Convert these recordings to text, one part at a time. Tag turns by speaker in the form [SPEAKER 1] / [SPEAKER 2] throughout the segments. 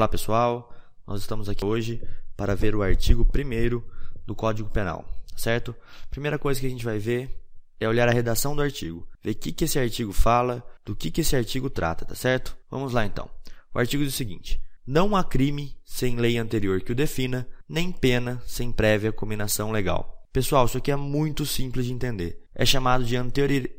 [SPEAKER 1] Olá pessoal, nós estamos aqui hoje para ver o artigo 1 do Código Penal, certo? Primeira coisa que a gente vai ver é olhar a redação do artigo, ver o que, que esse artigo fala, do que, que esse artigo trata, tá certo? Vamos lá então. O artigo diz o seguinte: Não há crime sem lei anterior que o defina, nem pena sem prévia combinação legal. Pessoal, isso aqui é muito simples de entender. É chamado de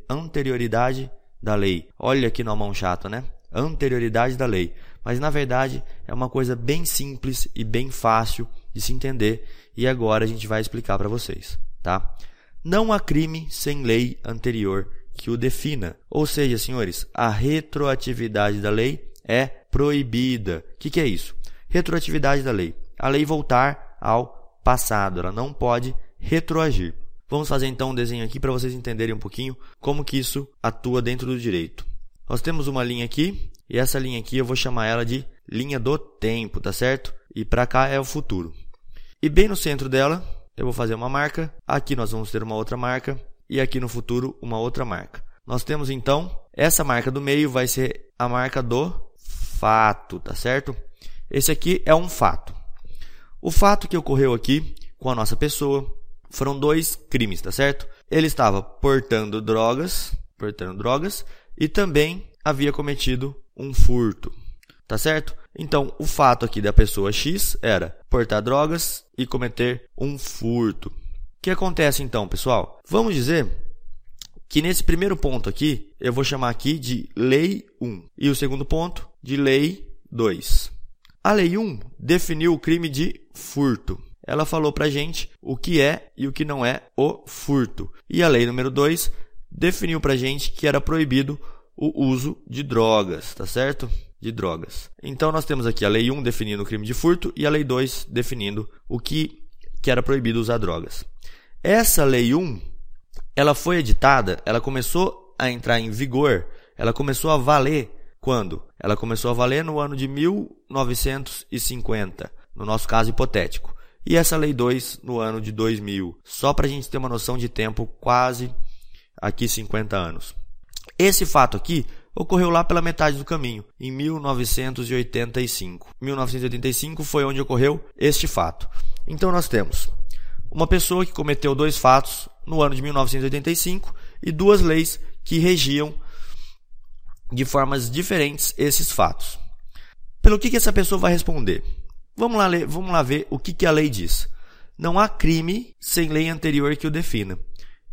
[SPEAKER 1] anterioridade da lei. Olha aqui no mão chato, né? Anterioridade da lei. Mas na verdade é uma coisa bem simples e bem fácil de se entender e agora a gente vai explicar para vocês, tá? Não há crime sem lei anterior que o defina. Ou seja, senhores, a retroatividade da lei é proibida. O que, que é isso? Retroatividade da lei. A lei voltar ao passado. Ela não pode retroagir. Vamos fazer então um desenho aqui para vocês entenderem um pouquinho como que isso atua dentro do direito. Nós temos uma linha aqui e essa linha aqui eu vou chamar ela de linha do tempo, tá certo? E para cá é o futuro. E bem no centro dela eu vou fazer uma marca, aqui nós vamos ter uma outra marca e aqui no futuro uma outra marca. Nós temos então essa marca do meio vai ser a marca do fato, tá certo? Esse aqui é um fato. O fato que ocorreu aqui com a nossa pessoa foram dois crimes, tá certo? Ele estava portando drogas, portando drogas e também havia cometido um furto, tá certo? Então, o fato aqui da pessoa X era portar drogas e cometer um furto. O que acontece então, pessoal? Vamos dizer que nesse primeiro ponto aqui, eu vou chamar aqui de Lei 1 e o segundo ponto de Lei 2. A Lei 1 definiu o crime de furto ela falou para gente o que é e o que não é o furto. E a lei número 2 definiu para gente que era proibido o uso de drogas, tá certo? De drogas. Então nós temos aqui a lei 1 definindo o crime de furto e a lei 2 definindo o que, que era proibido usar drogas. Essa lei 1, ela foi editada, ela começou a entrar em vigor, ela começou a valer quando? Ela começou a valer no ano de 1950, no nosso caso hipotético e essa Lei 2 no ano de 2000. Só para a gente ter uma noção de tempo, quase aqui 50 anos. Esse fato aqui ocorreu lá pela metade do caminho, em 1985. 1985 foi onde ocorreu este fato. Então nós temos uma pessoa que cometeu dois fatos no ano de 1985 e duas leis que regiam de formas diferentes esses fatos. Pelo que, que essa pessoa vai responder? Vamos lá, ler, vamos lá ver o que, que a lei diz. Não há crime sem lei anterior que o defina.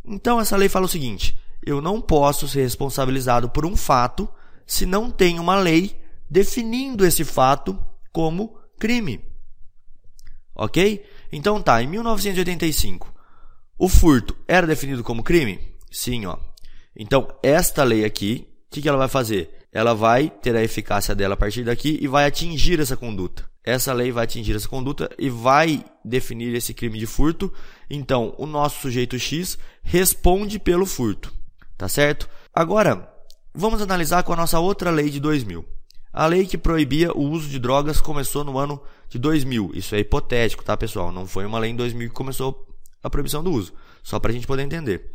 [SPEAKER 1] Então, essa lei fala o seguinte: eu não posso ser responsabilizado por um fato se não tem uma lei definindo esse fato como crime. Ok? Então tá, em 1985, o furto era definido como crime? Sim, ó. Então, esta lei aqui, o que, que ela vai fazer? Ela vai ter a eficácia dela a partir daqui e vai atingir essa conduta essa lei vai atingir essa conduta e vai definir esse crime de furto. Então, o nosso sujeito X responde pelo furto, tá certo? Agora, vamos analisar com a nossa outra lei de 2000. A lei que proibia o uso de drogas começou no ano de 2000. Isso é hipotético, tá, pessoal? Não foi uma lei em 2000 que começou a proibição do uso. Só para a gente poder entender.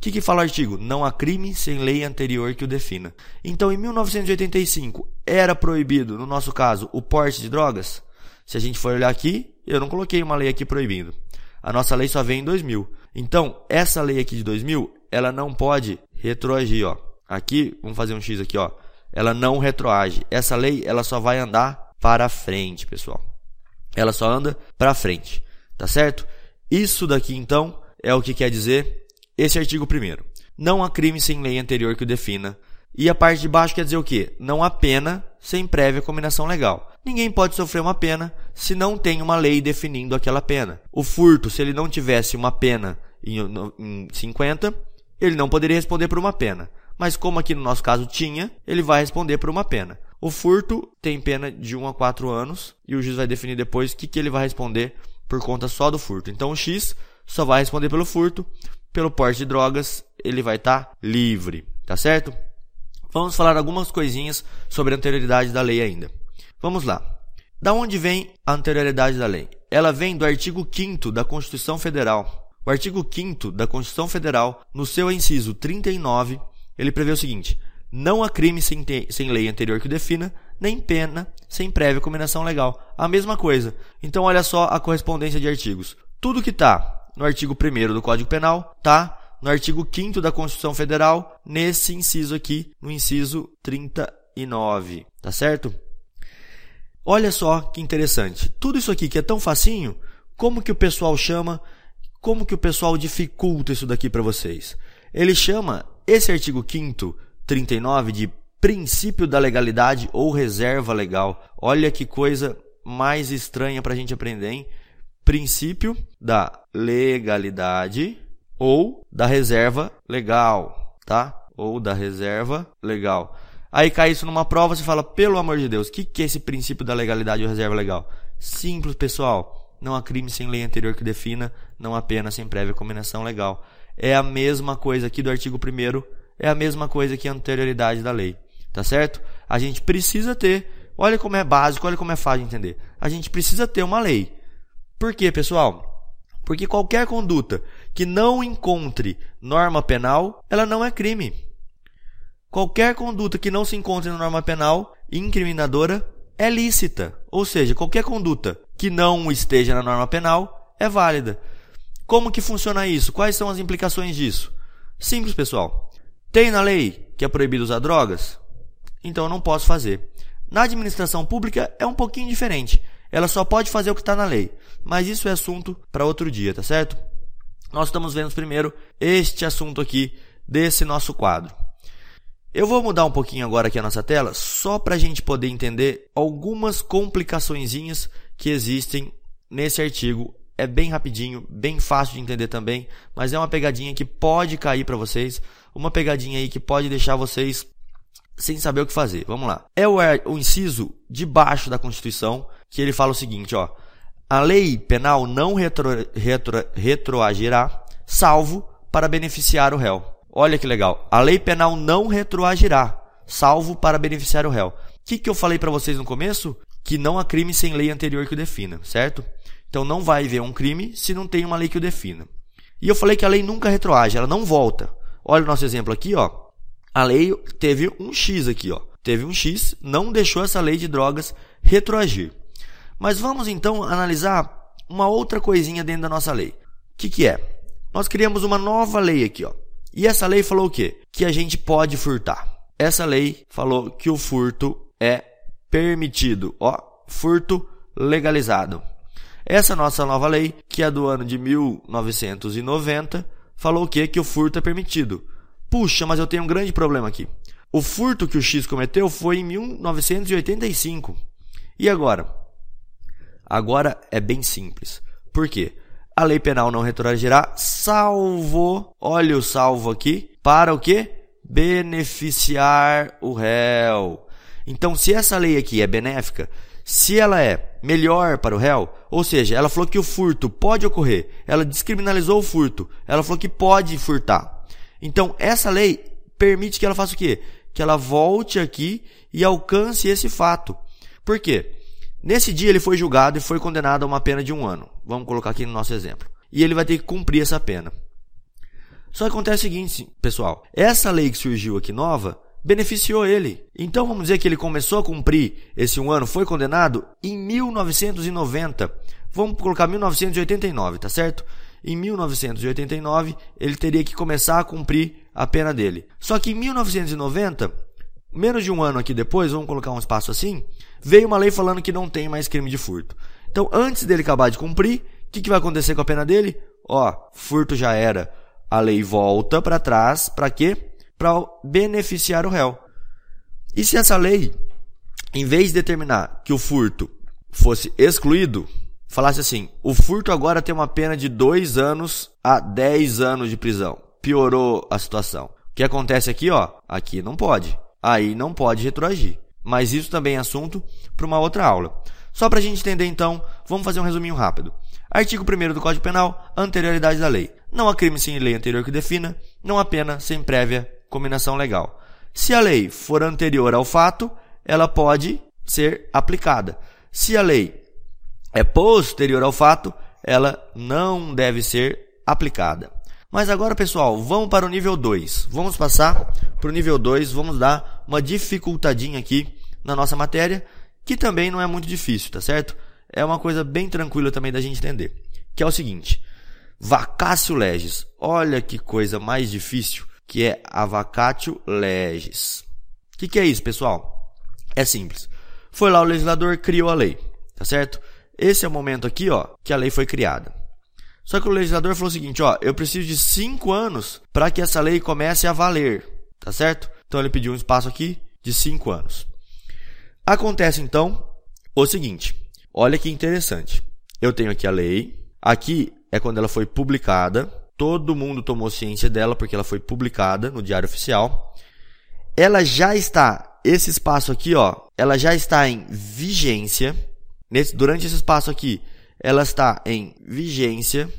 [SPEAKER 1] O que, que fala o artigo? Não há crime sem lei anterior que o defina. Então, em 1985, era proibido, no nosso caso, o porte de drogas? Se a gente for olhar aqui, eu não coloquei uma lei aqui proibindo. A nossa lei só vem em 2000. Então, essa lei aqui de 2000, ela não pode retroagir, ó. Aqui, vamos fazer um X aqui, ó. Ela não retroage. Essa lei, ela só vai andar para frente, pessoal. Ela só anda para frente, tá certo? Isso daqui, então, é o que quer dizer esse artigo primeiro. Não há crime sem lei anterior que o defina. E a parte de baixo quer dizer o quê? Não há pena sem prévia combinação legal. Ninguém pode sofrer uma pena se não tem uma lei definindo aquela pena. O furto, se ele não tivesse uma pena em, em 50, ele não poderia responder por uma pena. Mas como aqui no nosso caso tinha, ele vai responder por uma pena. O furto tem pena de 1 a 4 anos e o juiz vai definir depois o que, que ele vai responder por conta só do furto. Então o X só vai responder pelo furto, pelo porte de drogas, ele vai estar tá livre, tá certo? Vamos falar algumas coisinhas sobre a anterioridade da lei ainda. Vamos lá. Da onde vem a anterioridade da lei? Ela vem do artigo 5 da Constituição Federal. O artigo 5 da Constituição Federal, no seu inciso 39, ele prevê o seguinte: Não há crime sem, sem lei anterior que o defina, nem pena sem prévia combinação legal. A mesma coisa. Então, olha só a correspondência de artigos. Tudo que está no artigo 1 do Código Penal está no artigo 5 da Constituição Federal, nesse inciso aqui, no inciso 39. Tá certo? Olha só que interessante. Tudo isso aqui que é tão facinho, como que o pessoal chama, como que o pessoal dificulta isso daqui para vocês? Ele chama esse artigo 5 39 de princípio da legalidade ou reserva legal. Olha que coisa mais estranha para a gente aprender, hein? Princípio da legalidade ou da reserva legal, tá? Ou da reserva legal. Aí cai isso numa prova, você fala, pelo amor de Deus, o que, que é esse princípio da legalidade ou reserva legal? Simples, pessoal. Não há crime sem lei anterior que defina, não há pena sem prévia combinação legal. É a mesma coisa aqui do artigo 1 é a mesma coisa que a anterioridade da lei. Tá certo? A gente precisa ter, olha como é básico, olha como é fácil de entender. A gente precisa ter uma lei. Por quê, pessoal? Porque qualquer conduta que não encontre norma penal, ela não é crime. Qualquer conduta que não se encontre na norma penal incriminadora é lícita. Ou seja, qualquer conduta que não esteja na norma penal é válida. Como que funciona isso? Quais são as implicações disso? Simples, pessoal. Tem na lei que é proibido usar drogas? Então eu não posso fazer. Na administração pública é um pouquinho diferente. Ela só pode fazer o que está na lei. Mas isso é assunto para outro dia, tá certo? Nós estamos vendo primeiro este assunto aqui desse nosso quadro. Eu vou mudar um pouquinho agora aqui a nossa tela, só para a gente poder entender algumas complicaçõezinhas que existem nesse artigo. É bem rapidinho, bem fácil de entender também, mas é uma pegadinha que pode cair para vocês, uma pegadinha aí que pode deixar vocês sem saber o que fazer. Vamos lá. É o, o inciso de baixo da Constituição que ele fala o seguinte, ó. A lei penal não retro, retro, retroagirá, salvo para beneficiar o réu. Olha que legal. A lei penal não retroagirá, salvo para beneficiar o réu. O que, que eu falei para vocês no começo? Que não há crime sem lei anterior que o defina, certo? Então não vai haver um crime se não tem uma lei que o defina. E eu falei que a lei nunca retroage, ela não volta. Olha o nosso exemplo aqui, ó. A lei teve um X aqui, ó. Teve um X, não deixou essa lei de drogas retroagir. Mas vamos então analisar uma outra coisinha dentro da nossa lei. O que, que é? Nós criamos uma nova lei aqui, ó. E essa lei falou o quê? Que a gente pode furtar. Essa lei falou que o furto é permitido, ó, furto legalizado. Essa nossa nova lei, que é do ano de 1990, falou o quê? Que o furto é permitido. Puxa, mas eu tenho um grande problema aqui. O furto que o X cometeu foi em 1985. E agora? Agora é bem simples. Por quê? A lei penal não retroagirá, salvo, olha o salvo aqui, para o quê? Beneficiar o réu. Então, se essa lei aqui é benéfica, se ela é melhor para o réu, ou seja, ela falou que o furto pode ocorrer, ela descriminalizou o furto, ela falou que pode furtar. Então, essa lei permite que ela faça o quê? Que ela volte aqui e alcance esse fato. Por quê? Nesse dia ele foi julgado e foi condenado a uma pena de um ano. Vamos colocar aqui no nosso exemplo. E ele vai ter que cumprir essa pena. Só que acontece o seguinte, pessoal. Essa lei que surgiu aqui nova beneficiou ele. Então vamos dizer que ele começou a cumprir esse um ano, foi condenado em 1990. Vamos colocar 1989, tá certo? Em 1989 ele teria que começar a cumprir a pena dele. Só que em 1990, menos de um ano aqui depois, vamos colocar um espaço assim, veio uma lei falando que não tem mais crime de furto. Então, antes dele acabar de cumprir, o que, que vai acontecer com a pena dele? Ó, furto já era. A lei volta para trás, para quê? Para beneficiar o réu. E se essa lei, em vez de determinar que o furto fosse excluído, falasse assim: o furto agora tem uma pena de 2 anos a 10 anos de prisão. Piorou a situação. O que acontece aqui, ó? Aqui não pode. Aí não pode retroagir. Mas isso também é assunto para uma outra aula. Só para a gente entender então, vamos fazer um resuminho rápido. Artigo 1 do Código Penal, anterioridade da lei. Não há crime sem lei anterior que defina, não há pena sem prévia combinação legal. Se a lei for anterior ao fato, ela pode ser aplicada. Se a lei é posterior ao fato, ela não deve ser aplicada. Mas agora, pessoal, vamos para o nível 2. Vamos passar para o nível 2, vamos dar uma dificultadinha aqui na nossa matéria, que também não é muito difícil, tá certo? É uma coisa bem tranquila também da gente entender. Que é o seguinte: vacatio legis. Olha que coisa mais difícil que é a vacatio legis. O que, que é isso, pessoal? É simples. Foi lá o legislador criou a lei, tá certo? Esse é o momento aqui, ó, que a lei foi criada. Só que o legislador falou o seguinte, ó, eu preciso de cinco anos para que essa lei comece a valer, tá certo? Então ele pediu um espaço aqui de cinco anos. Acontece então o seguinte, olha que interessante. Eu tenho aqui a lei, aqui é quando ela foi publicada, todo mundo tomou ciência dela porque ela foi publicada no Diário Oficial. Ela já está, esse espaço aqui, ó, ela já está em vigência. Nesse, durante esse espaço aqui, ela está em vigência,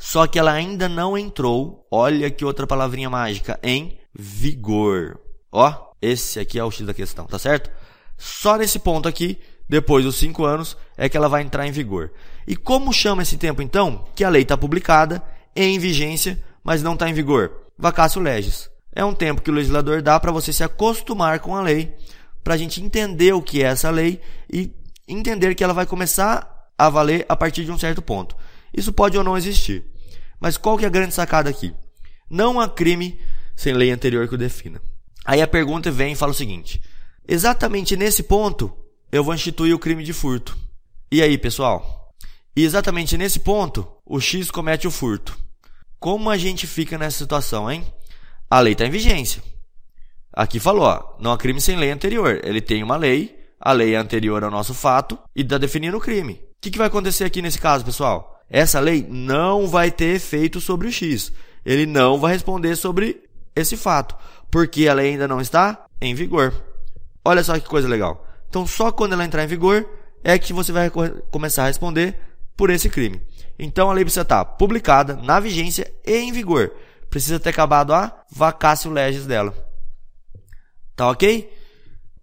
[SPEAKER 1] só que ela ainda não entrou. Olha que outra palavrinha mágica, em vigor. Ó, esse aqui é o X da questão, tá certo? Só nesse ponto aqui, depois dos cinco anos, é que ela vai entrar em vigor. E como chama esse tempo então? Que a lei está publicada em vigência, mas não está em vigor. Vacácio legis. É um tempo que o legislador dá para você se acostumar com a lei, para a gente entender o que é essa lei e entender que ela vai começar a valer a partir de um certo ponto. Isso pode ou não existir. Mas qual que é a grande sacada aqui? Não há crime sem lei anterior que o defina. Aí a pergunta vem e fala o seguinte: exatamente nesse ponto eu vou instituir o crime de furto. E aí, pessoal? E exatamente nesse ponto, o X comete o furto. Como a gente fica nessa situação, hein? A lei está em vigência. Aqui falou, ó, não há crime sem lei anterior. Ele tem uma lei, a lei é anterior ao nosso fato e está definindo o crime. O que, que vai acontecer aqui nesse caso, pessoal? Essa lei não vai ter efeito sobre o X. Ele não vai responder sobre esse fato, porque a lei ainda não está em vigor. Olha só que coisa legal. Então, só quando ela entrar em vigor é que você vai começar a responder por esse crime. Então a lei precisa estar publicada, na vigência e em vigor. Precisa ter acabado a vacácio legis dela. Tá ok?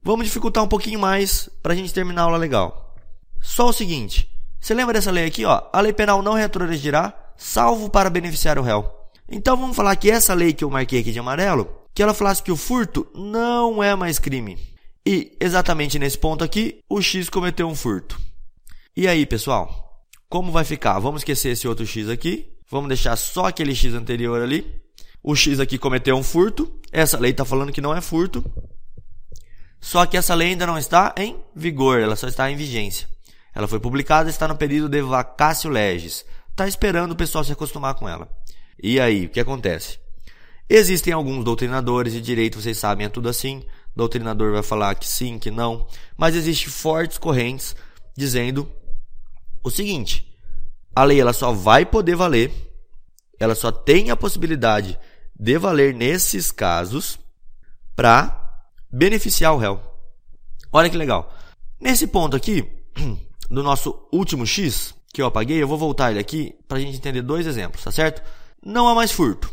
[SPEAKER 1] Vamos dificultar um pouquinho mais para a gente terminar a aula legal. Só o seguinte: você lembra dessa lei aqui? Ó? A lei penal não retroagirá, salvo para beneficiar o réu. Então vamos falar que essa lei que eu marquei aqui de amarelo, que ela falasse que o furto não é mais crime. E exatamente nesse ponto aqui, o X cometeu um furto. E aí, pessoal? Como vai ficar? Vamos esquecer esse outro x aqui. Vamos deixar só aquele x anterior ali. O x aqui cometeu um furto. Essa lei está falando que não é furto. Só que essa lei ainda não está em vigor, ela só está em vigência. Ela foi publicada está no período de vacácio legis. Está esperando o pessoal se acostumar com ela. E aí, o que acontece? Existem alguns doutrinadores de direito, vocês sabem, é tudo assim. O doutrinador vai falar que sim, que não. Mas existem fortes correntes dizendo o seguinte: a lei ela só vai poder valer, ela só tem a possibilidade de valer nesses casos para beneficiar o réu. Olha que legal. Nesse ponto aqui, do nosso último X, que eu apaguei, eu vou voltar ele aqui para a gente entender dois exemplos, tá certo? Não há mais furto.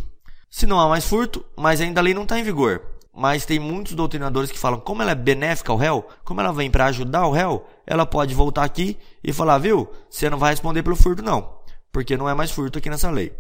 [SPEAKER 1] Se não há mais furto, mas ainda a lei não está em vigor, mas tem muitos doutrinadores que falam como ela é benéfica ao réu, como ela vem para ajudar o réu, ela pode voltar aqui e falar, viu, você não vai responder pelo furto não, porque não é mais furto aqui nessa lei.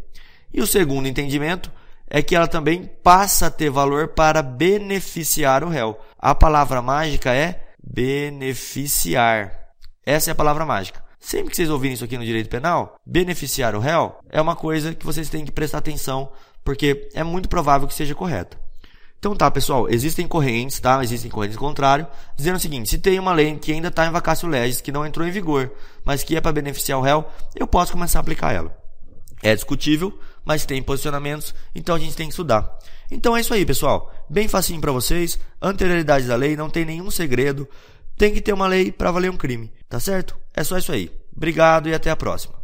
[SPEAKER 1] E o segundo entendimento é que ela também passa a ter valor para beneficiar o réu. A palavra mágica é beneficiar. Essa é a palavra mágica. Sempre que vocês ouvirem isso aqui no direito penal, beneficiar o réu é uma coisa que vocês têm que prestar atenção, porque é muito provável que seja correta. Então tá, pessoal, existem correntes, tá? Existem correntes contrário, dizendo o seguinte: se tem uma lei que ainda está em vacácio legis, que não entrou em vigor, mas que é para beneficiar o réu, eu posso começar a aplicar ela. É discutível, mas tem posicionamentos, então a gente tem que estudar. Então é isso aí, pessoal. Bem facinho para vocês. Anterioridade da lei, não tem nenhum segredo. Tem que ter uma lei para valer um crime, tá certo? É só isso aí. Obrigado e até a próxima.